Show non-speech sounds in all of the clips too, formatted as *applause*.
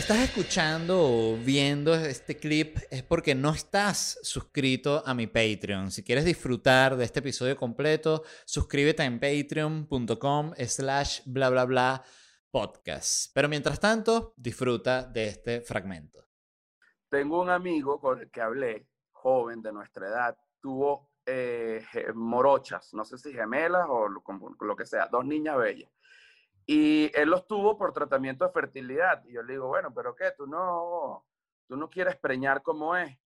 estás escuchando o viendo este clip es porque no estás suscrito a mi Patreon. Si quieres disfrutar de este episodio completo, suscríbete en patreon.com slash bla bla bla podcast. Pero mientras tanto, disfruta de este fragmento. Tengo un amigo con el que hablé, joven de nuestra edad, tuvo eh, morochas, no sé si gemelas o lo, lo que sea, dos niñas bellas. Y él los tuvo por tratamiento de fertilidad. Y yo le digo, bueno, pero ¿qué? Tú no, tú no quieres preñar como es.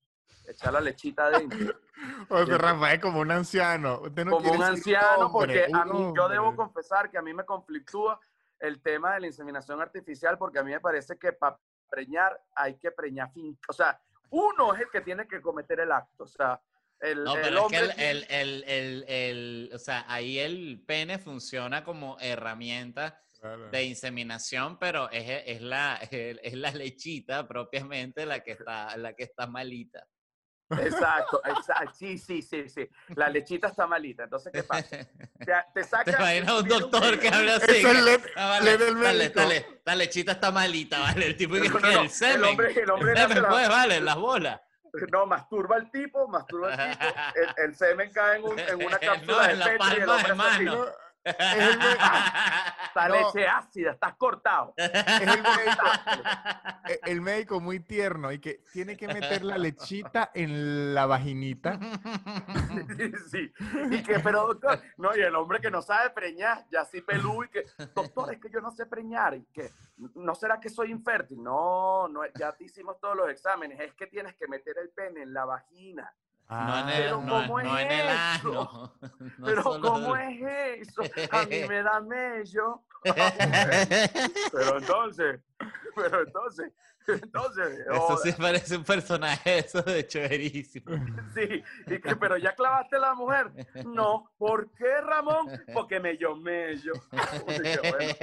Echar la lechita adentro. *laughs* o sea, Rafael, como un anciano. como un anciano, porque a mí, yo debo confesar que a mí me conflictúa el tema de la inseminación artificial, porque a mí me parece que para preñar hay que preñar fin. O sea, uno es el que tiene que cometer el acto. O sea, el, no, pero es que el, el, el, el, o sea, ahí el pene funciona como herramienta de inseminación, pero es, es, la, *laughs* es la lechita propiamente la que está, la que está malita. Exacto, exacto, sí, sí, sí, sí. La lechita está malita. Entonces, ¿qué pasa? *laughs* Te, te saca. Te imaginas un doctor que habla *laughs* así. Eso es ah, vale, dale, dale, la lechita está malita, vale. El tipo que no, no, el semen. El hombre, el hombre el semen, pues, vale, las bolas. *laughs* No, masturba el tipo, masturba el tipo. *laughs* El, el semen cae en, un, en una *laughs* cápsula no, de la Petri y el palma Esta *laughs* No. leche ácida, estás cortado. Es el médico, *laughs* e- el médico muy tierno y que tiene que meter la lechita en la vaginita. sí. Y que, pero doctor, no, y el hombre que no sabe preñar, ya así pelú y que, doctor, es que yo no sé preñar, y que, ¿no será que soy infértil? No, no, ya te hicimos todos los exámenes, es que tienes que meter el pene en la vagina. No en el, pero no, ¿cómo no es eso? *laughs* No *laughs* pero ¿cómo es eso? A mí *laughs* me da mello. Pero entonces, pero entonces, entonces, Eso sí joder, parece un personaje eso de chéverísimo. sí, y que, pero ya clavaste la mujer. No, ¿por qué, Ramón? Porque mello, mello. Y que, bueno,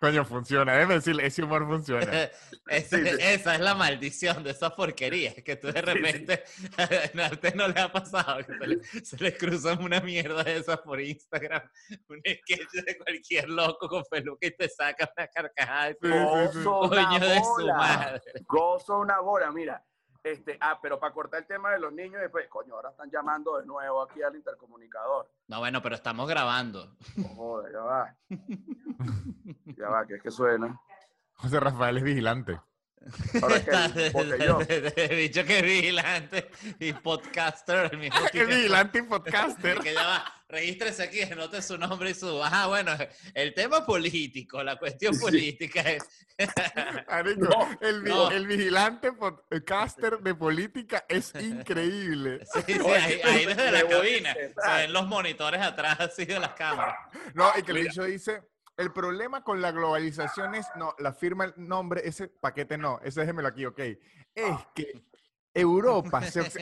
Coño, funciona. Déjame decirle, ese humor funciona. *laughs* Ese- Sí, sí. Esa es la maldición de esa porquería, que tú de sí. repente, *laughs* a usted no le ha pasado, que se le, se le cruzan una mierda de esas por Instagram, *laughs* un sketch de cualquier loco con peluca y te saca una carcajada. y tú. Gozo una Coño de su bola. madre. Gozo una bola, mira. Este, ah, pero para cortar el tema de los niños, después, coño, ahora están llamando de nuevo aquí al intercomunicador. No, bueno, pero estamos grabando. Oh, joder, ya va. Ya va, que es que suena. José Rafael es vigilante. Ahora que, *laughs* porque yo. He dicho que es vigilante y podcaster al mismo *laughs* vigilante y *laughs* podcaster. Que ya va, regístrese aquí, anote su nombre y su. Ajá, bueno, el tema político, la cuestión política es. Marico, No, el, no. el vigilante podcaster de política es increíble. Sí, sí, ahí, desde la cabina. Se ven los monitores atrás así de las cámaras. No, y que el bicho dice, el problema con la globalización es, no, la firma el nombre, ese paquete no, ese déjemelo aquí, ok. Es que Europa se... *laughs*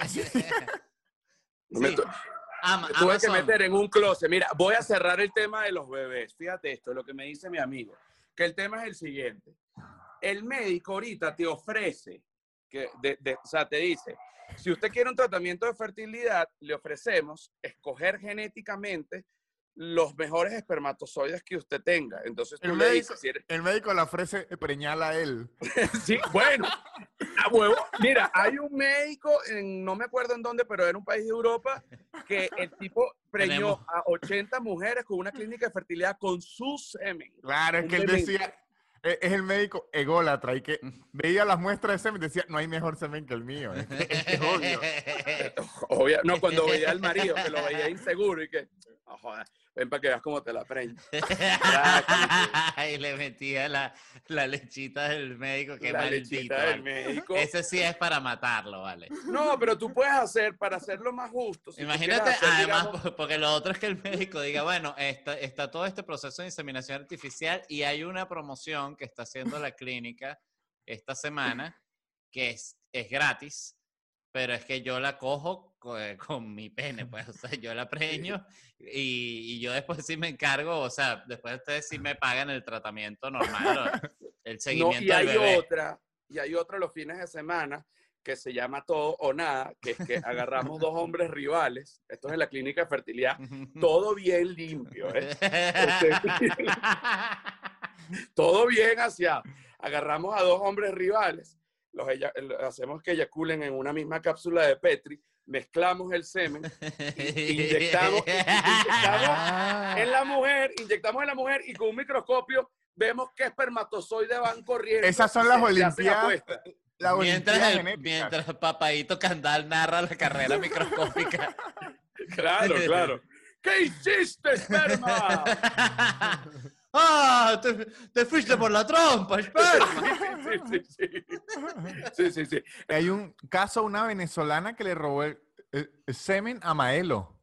Sí. *laughs* Ama- tuve que Amazon. meter en un closet. Mira, voy a cerrar el tema de los bebés. Fíjate esto, lo que me dice mi amigo. Que el tema es el siguiente. El médico ahorita te ofrece, que de- de- o sea, te dice, si usted quiere un tratamiento de fertilidad, le ofrecemos escoger genéticamente los mejores espermatozoides que usted tenga. Entonces tú El le médico- dices, si eres- El médico le ofrece preñala a él. *laughs* Sí, bueno, a huevo. Mira, hay un médico, en, no me acuerdo en dónde, pero era un país de Europa, que el tipo preñó Tenemos. a 80 mujeres con una clínica de fertilidad con su semen. Claro, es que él decía, e- es el médico ególatra y que veía las muestras de semen y decía, no hay mejor semen que el mío. Es, que- obvio. *laughs* Obvio, no, cuando veía al marido, que lo veía inseguro y que, "No jodas, ven para que veas cómo te la preño. *laughs* y le metía la, la lechita del médico, qué la maldito. lechita del vale. médico. Ese sí es para matarlo, ¿vale? No, pero tú puedes hacer, para hacerlo más justo. si Imagínate, hacer, además, digamos, po- porque lo otro es que el médico diga, bueno, está, está todo este proceso de inseminación artificial y hay una promoción que está haciendo la clínica esta semana que es, es gratis, pero es que yo la cojo co- eh, con, mi pene, pues, o sea, yo la *laughs* preño y, y yo después sí me encargo, o sea, después ustedes sí me pagan el tratamiento normal, *laughs* el No, seguimiento y hay del bebé. otra, y hay otra los fines de semana que se llama todo o nada, que es que agarramos dos hombres rivales, esto es en la clínica de fertilidad, *laughs* todo bien limpio, ¿eh? Este, todo bien hacia, agarramos a dos hombres rivales, los hacemos que eyaculen en una misma cápsula de Petri, mezclamos el semen, *laughs* inyectamos- inyectamos Ah, en la mujer, inyectamos en la mujer y con un microscopio vemos qué espermatozoides van corriendo. Esas son las Olimpiadas. la Mientras, el, mientras Papaito Candal narra la carrera *laughs* microscópica. Claro, claro. ¿Qué hiciste, esperma? *laughs* ¡Ah! Te, te fuiste por la trompa. *laughs* Sí, sí, sí. Sí, sí, sí. Hay un caso, una venezolana que le robó el, el- el semen a Maelo.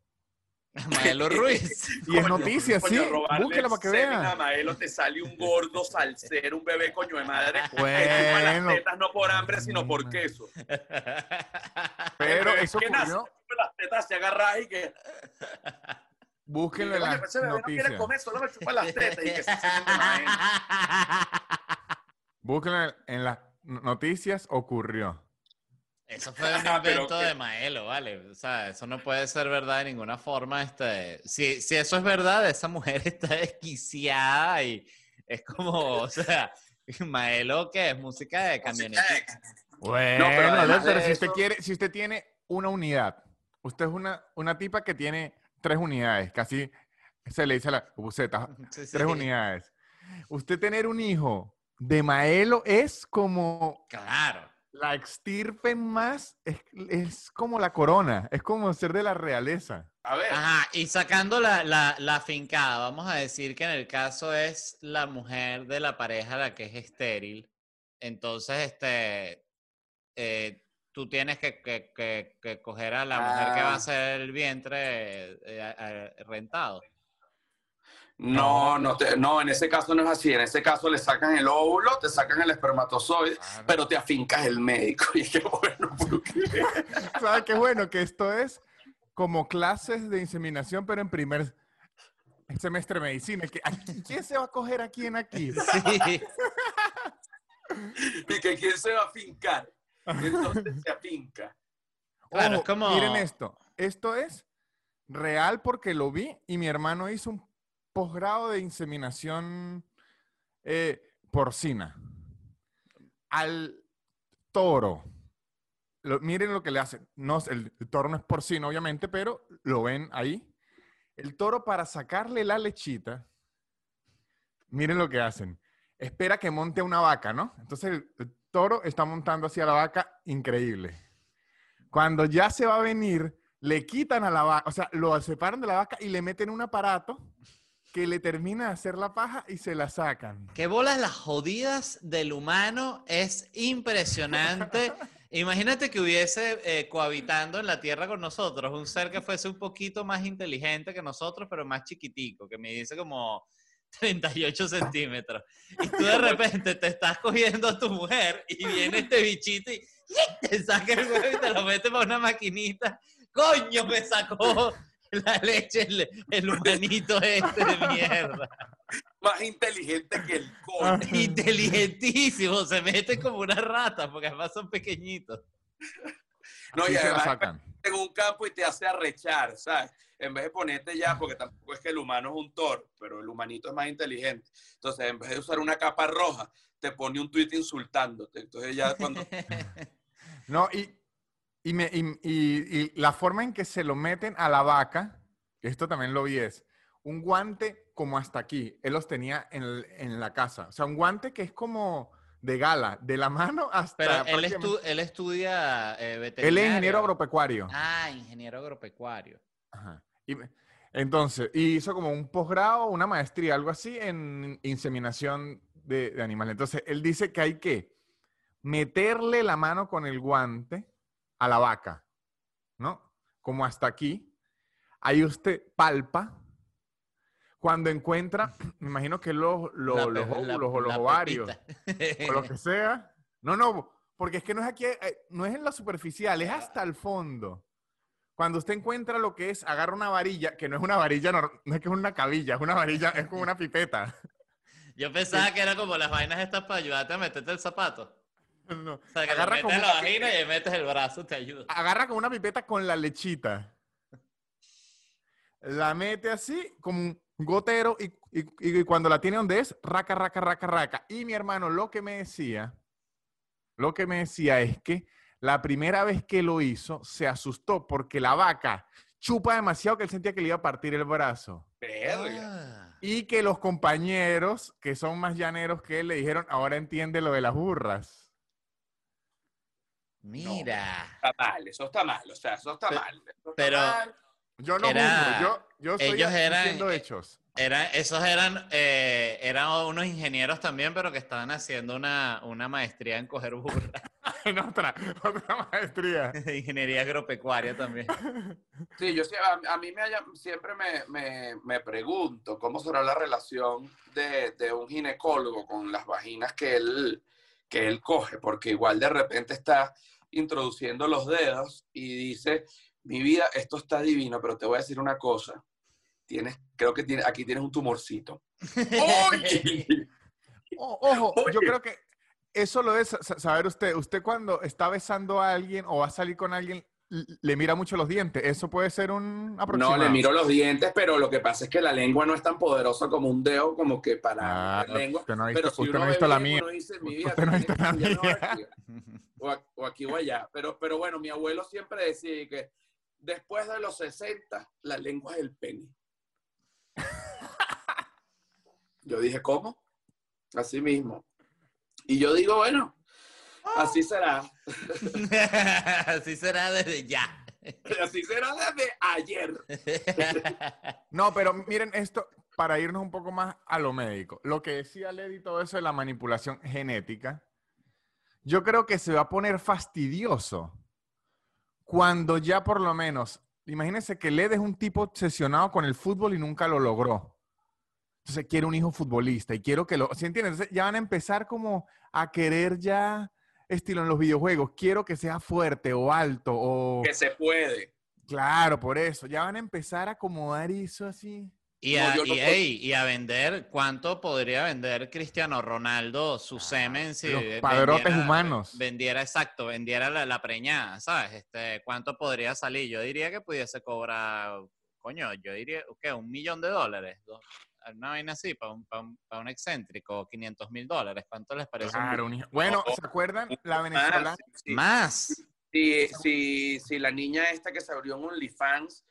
*laughs* Maelo Ruiz. *laughs* Y es noticia, coño, sí. Búsquela para que semen A vean. Maelo te sale un gordo salsero, un bebé coño de madre. Bueno. las tetas no por hambre, sino por queso. Pero eso que ocurrió. las tetas se agarra y que. Búsquenlo en las ese bebé no quiere noticias. comer, solo me chupa las tetas y que se. *laughs* Búsquenlo en las noticias. Ocurrió. Eso fue un *laughs* invento de Maelo, ¿vale? O sea, eso no puede ser verdad de ninguna forma. Este, si, si eso es verdad, esa mujer *laughs* está desquiciada y es como, o sea, Maelo, que es música de camioneta. Bueno, pero además pero de si usted quiere, si usted tiene una unidad, usted es una, una tipa que tiene tres unidades, casi se le dice a la buceta, *laughs* Sí, sí. tres unidades. Usted tener un hijo de Maelo es como Claro. la extirpe más, es, es como la corona, es como ser de la realeza. A ver. Ajá, y sacando la, la, la fincada, vamos a decir que en el caso es la mujer de la pareja la que es estéril. Entonces, este, eh, tú tienes que, que, que- que coger a la mujer que va a Ah. hacer el vientre eh, rentado. No, no, te- no, en ese caso no es así. En ese caso le sacan el óvulo, te sacan el espermatozoide, pero te afincas el médico. *laughs* Y qué *laughs* bueno, porque- ¿Sabe qué bueno? Que esto es como clases de inseminación, pero en primer semestre de medicina. Que, ¿Quién se va a coger a quién aquí? Sí. *laughs* y que quién se va a afincar. *laughs* Entonces se afinca. Claro, Ojo, es como- Miren esto. Esto es real porque lo vi y mi hermano hizo un posgrado de inseminación eh, porcina. Al toro. Lo- miren lo que le hacen. No, el, el toro no es porcino, obviamente, pero lo ven ahí. El toro para sacarle la lechita, miren lo que hacen. Espera que monte una vaca, ¿no? Entonces el, el toro está montando hacia la vaca, increíble. Cuando ya se va a venir, le quitan a la vaca, o sea, lo separan de la vaca y le meten un aparato que le termina de hacer la paja y se la sacan. Qué bolas las jodidas del humano es impresionante. *laughs* Imagínate que hubiese eh, cohabitando en la Tierra con nosotros un ser que fuese un poquito más inteligente que nosotros, pero más chiquitico, que me dice como 38 centímetros. Y tú *laughs* de repente te estás cogiendo a tu mujer y viene este bichito y te saca el huevo y te lo mete para una maquinita. ¡Coño, me sacó la leche el, el humanito este de mierda! Más inteligente que el Ah. coño. Inteligentísimo, se mete como una rata, porque además son pequeñitos. No, Así y además sacan. en un campo y te hace arrechar, ¿sabes? En vez de ponerte ya, porque tampoco es que el humano es un toro, pero el humanito es más inteligente. Entonces, en vez de usar una capa roja, te pone un tuit insultándote. Entonces, ya cuando. *laughs* No, y, y, me- y- y- y la forma en que se lo meten a la vaca, esto también lo vi, es un guante como hasta aquí. Él los tenía en, el- en la casa. O sea, un guante que es como de gala, de la mano hasta... Pero él, estu- él estudia eh, Él veterinario. es ingeniero agropecuario. Ah, ingeniero agropecuario. Ajá. Y me- entonces, y hizo como un posgrado, una maestría, algo así, en inseminación de, de animales. Entonces, él dice que hay que meterle la mano con el guante a la vaca, ¿no? Como hasta aquí. Ahí usted palpa. Cuando encuentra, *clears throat* me imagino que los, los, La los pe- la- óvulos o los ovarios o lo que sea. No, no, porque es que no es aquí, eh, no es en la superficial, es hasta el fondo. Cuando usted encuentra lo que es, agarra una varilla, que no es una varilla, no es que es una cabilla, es una varilla, es como una pipeta. *laughs* Yo pensaba que era como las vainas estas para ayudarte a meterte el zapato. *laughs* No, O sea, que Agarra metes la una- vagina y le metes el brazo, te ayuda. agarra con una pipeta con la lechita. La mete así, como un- gotero y, y- y cuando la tiene donde es, raca, raca, raca, raca. Y mi hermano lo que me decía, lo que me decía es que la primera vez que lo hizo se asustó porque la vaca chupa demasiado que él sentía que le iba a partir el brazo. Verga. Ah. Y que los compañeros, que son más llaneros que él, le dijeron, ahora entiende lo de las burras. Mira. Está mal, eso está mal, o sea, eso está mal. eso está pero- mal. Yo no Era- juzgo, yo, yo estoy ellos eran- diciendo hechos. Era, esos eran, eh, eran unos ingenieros también, pero que estaban haciendo una, una maestría en coger burras. *laughs* *laughs* En otra, otra maestría. de *laughs* Ingeniería agropecuaria también. Sí, yo sí, a, a mí me haya- siempre me, me- me pregunto cómo será la relación de, de un ginecólogo con las vaginas que él, que él coge, porque igual de repente está introduciendo los dedos y dice, mi vida, esto está divino, pero te voy a decir una cosa. Tienes, creo que tiene, aquí tienes un tumorcito. *laughs* O- ojo, yo creo que eso lo sa- saber usted. Usted cuando está besando a alguien o va a salir con alguien, le mira mucho los dientes. Eso puede ser un No, aproximado. le miro los dientes, pero lo que pasa es que la lengua no es tan poderosa como un dedo, como que para Ah, la lengua. usted no ha Pero si usted no ha visto la mía. uno dice, mi vida, Usted no ha visto la aquí, O, a- o aquí o allá. Pero, pero bueno, mi abuelo siempre decía que después de los 60, la lengua es el pene. Yo dije, ¿cómo? Así mismo. Y yo digo, bueno, así será. *laughs* Así será desde ya. Así será desde ayer. *laughs* No, pero miren esto, para irnos un poco más a lo médico. Lo que decía Lady, todo eso de la manipulación genética, yo creo que se va a poner fastidioso cuando ya por lo menos, imagínense que Led es un tipo obsesionado con el fútbol y nunca lo logró. Entonces quiere un hijo futbolista y quiero que lo, ¿sí entiendes? Entonces ya van a empezar como a querer ya, estilo en los videojuegos, quiero que sea fuerte o alto o... Que se puede. Claro, por eso. Ya van a empezar a acomodar eso así. Y a, no y, ey, y a vender, ¿cuánto podría vender Cristiano Ronaldo su semen si los vendiera- padrotes humanos. Vendiera, exacto, vendiera la, la preñada, ¿sabes? Este, ¿Cuánto podría salir? Yo diría que pudiese cobrar, coño, yo diría, ¿qué? Un millón de dólares. Dos- Una vaina así, para un, pa' un, pa' un excéntrico, 500 mil dólares. ¿Cuánto les parece? Claro, un Bueno, No, ¿se acuerdan? La Ah, venezolana. sí, sí. Más. Si, si, si la niña esta que se abrió un OnlyFans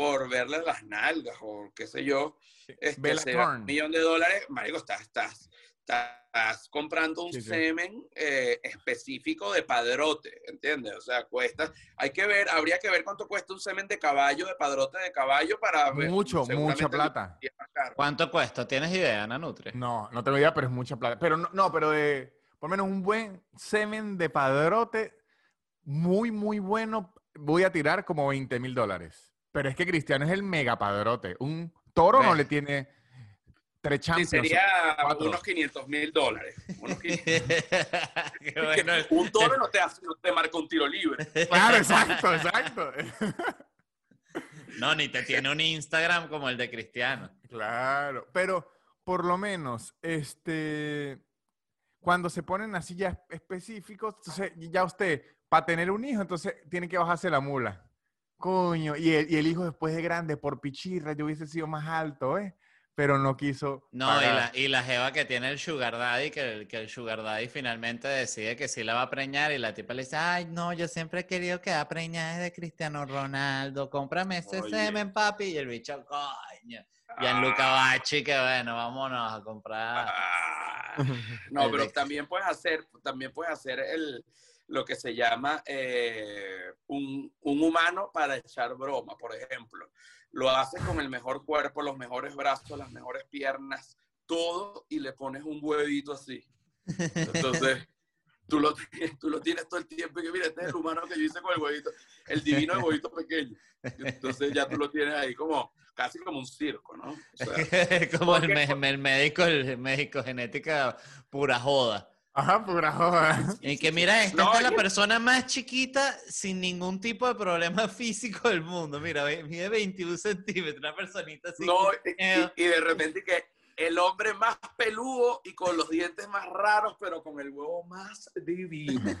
por verle las nalgas o qué sé yo, este, se un millón de dólares, marico, estás, estás, estás comprando un Sí, sí. semen eh, específico de padrote, ¿entiendes? O sea, cuesta, hay que ver, habría que ver cuánto cuesta un semen de caballo, de padrote de caballo para ver. Mucho, mucha plata. es más caro. ¿Cuánto cuesta? ¿Tienes idea, Ana Nutri? No, no tengo idea, pero es mucha plata. Pero no, no, pero de, por lo menos un buen semen de padrote, muy, muy bueno, voy a tirar como 20 mil dólares. Pero es que Cristiano es el mega padrote. Un toro no le tiene tres Sí, champions. sería cuatro. unos 500 mil dólares. Unos 500 *laughs* Qué bueno. un toro no te, hace, no te marca un tiro libre. Claro, exacto, exacto. No, ni te tiene un Instagram como el de Cristiano. Claro, pero por lo menos, este, cuando se ponen así ya específicos, entonces ya usted, para tener un hijo, entonces tiene que bajarse la mula. Coño, y el, y el hijo después de grande, por pichirra, yo hubiese sido más alto, ¿eh? Pero no quiso. No, y la, y la jeva que tiene el Sugar Daddy, que el, que el Sugar Daddy finalmente decide que sí la va a preñar y la tipa le dice, ay, no, yo siempre he querido quedar preñada de Cristiano Ronaldo, cómprame ese Oye. semen, papi. Y el bicho, coño. Gianluca Bachi, que bueno, vámonos a comprar. Ah, *laughs* no, pero también puedes hacer, también puedes hacer el, lo que se llama eh, un, un humano para echar broma, por ejemplo. Lo haces con el mejor cuerpo, los mejores brazos, las mejores piernas, todo, y le pones un huevito así. Entonces, tú lo, *laughs* tú lo tienes todo el tiempo y que mira, este es el humano que yo hice con el huevito, el divino de huevito pequeño. Entonces ya tú lo tienes ahí como, casi como un circo, ¿no? O sea, *laughs* como el, el médico, el médico genética pura joda. Ajá, pura joda. *laughs* Y que mira, esta No, es la persona más chiquita sin ningún tipo de problema *laughs* físico del mundo. Mira, mide 21 centímetros, una personita así. No, y de repente que el hombre más peludo y con los dientes más raros, pero con el huevo más divino. *laughs*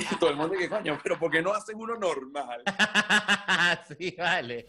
Y todo el mundo que coño, pero ¿por qué no hacen uno normal? sí, vale.